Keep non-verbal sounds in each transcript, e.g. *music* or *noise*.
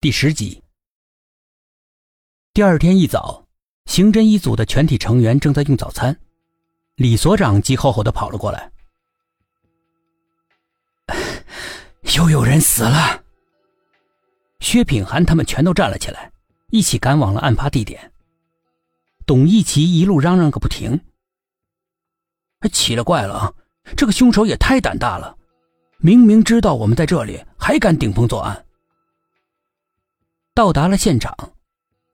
第十集。第二天一早，刑侦一组的全体成员正在用早餐，李所长急吼吼的跑了过来：“ *sighs* 又有人死了！”薛品涵他们全都站了起来，一起赶往了案发地点。董一奇一路嚷嚷个不停：“奇了怪了啊！这个凶手也太胆大了，明明知道我们在这里，还敢顶风作案。”到达了现场，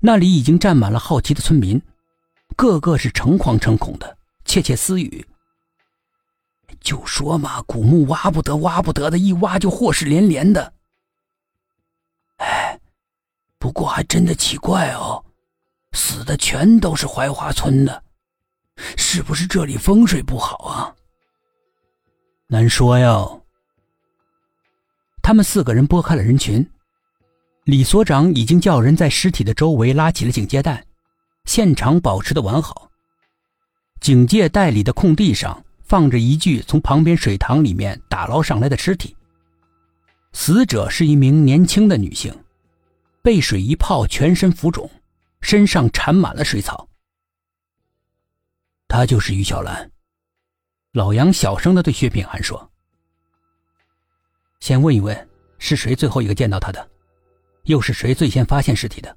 那里已经站满了好奇的村民，个个是诚惶诚恐的，窃窃私语。就说嘛，古墓挖不得，挖不得的，一挖就祸事连连的。哎，不过还真的奇怪哦，死的全都是槐花村的，是不是这里风水不好啊？难说哟。他们四个人拨开了人群。李所长已经叫人在尸体的周围拉起了警戒带，现场保持的完好。警戒带里的空地上放着一具从旁边水塘里面打捞上来的尸体。死者是一名年轻的女性，被水一泡，全身浮肿，身上缠满了水草。她就是于小兰。老杨小声的对薛品涵说：“先问一问，是谁最后一个见到她的？”又是谁最先发现尸体的？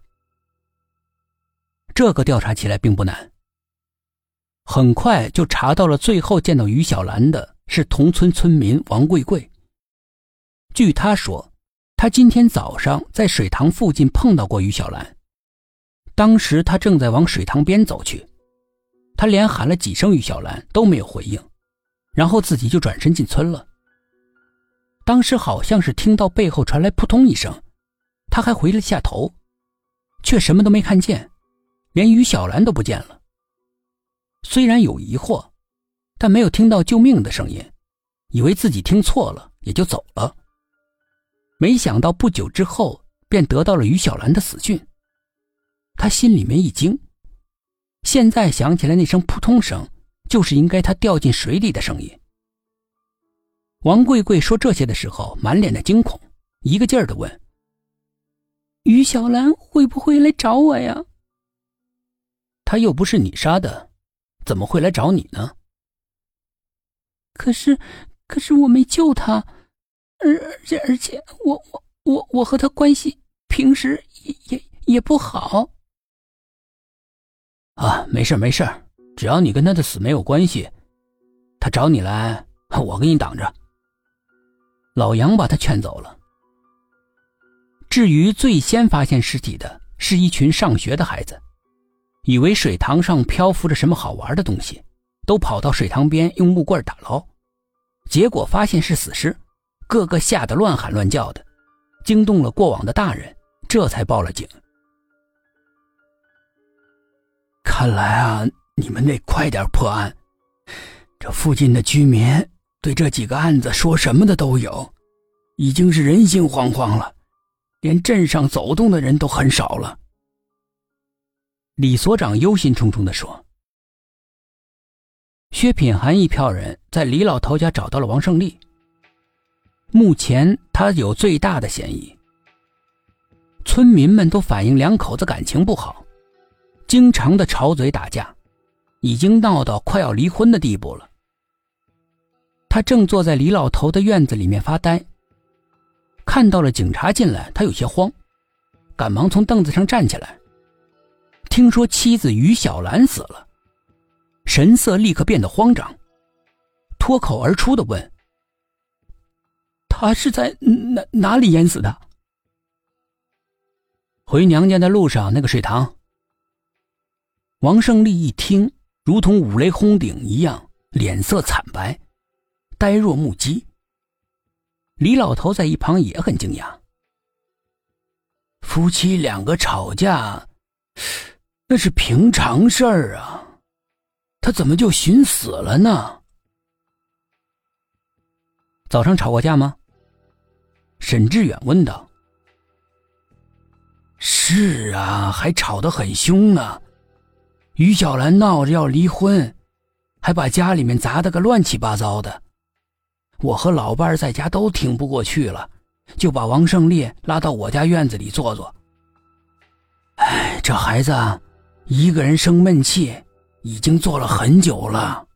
这个调查起来并不难。很快就查到了，最后见到于小兰的是同村村民王贵贵。据他说，他今天早上在水塘附近碰到过于小兰，当时他正在往水塘边走去，他连喊了几声于小兰都没有回应，然后自己就转身进村了。当时好像是听到背后传来扑通一声。他还回了下头，却什么都没看见，连于小兰都不见了。虽然有疑惑，但没有听到救命的声音，以为自己听错了，也就走了。没想到不久之后，便得到了于小兰的死讯。他心里面一惊，现在想起来那声扑通声，就是应该他掉进水里的声音。王贵贵说这些的时候，满脸的惊恐，一个劲儿的问。于小兰会不会来找我呀？他又不是你杀的，怎么会来找你呢？可是，可是我没救他，而而且而且，我我我我和他关系平时也也也不好。啊，没事没事，只要你跟他的死没有关系，他找你来，我给你挡着。老杨把他劝走了。至于最先发现尸体的是一群上学的孩子，以为水塘上漂浮着什么好玩的东西，都跑到水塘边用木棍打捞，结果发现是死尸，个个吓得乱喊乱叫的，惊动了过往的大人，这才报了警。看来啊，你们得快点破案，这附近的居民对这几个案子说什么的都有，已经是人心惶惶了。连镇上走动的人都很少了。李所长忧心忡忡地说：“薛品涵一票人在李老头家找到了王胜利。目前他有最大的嫌疑。村民们都反映两口子感情不好，经常的吵嘴打架，已经闹到快要离婚的地步了。他正坐在李老头的院子里面发呆。”看到了警察进来，他有些慌，赶忙从凳子上站起来。听说妻子于小兰死了，神色立刻变得慌张，脱口而出的问：“他是在哪哪里淹死的？”回娘家的路上那个水塘。王胜利一听，如同五雷轰顶一样，脸色惨白，呆若木鸡。李老头在一旁也很惊讶。夫妻两个吵架，那是平常事儿啊，他怎么就寻死了呢？早上吵过架吗？沈志远问道。是啊，还吵得很凶呢。于小兰闹着要离婚，还把家里面砸得个乱七八糟的。我和老伴在家都挺不过去了，就把王胜利拉到我家院子里坐坐。哎，这孩子一个人生闷气，已经坐了很久了。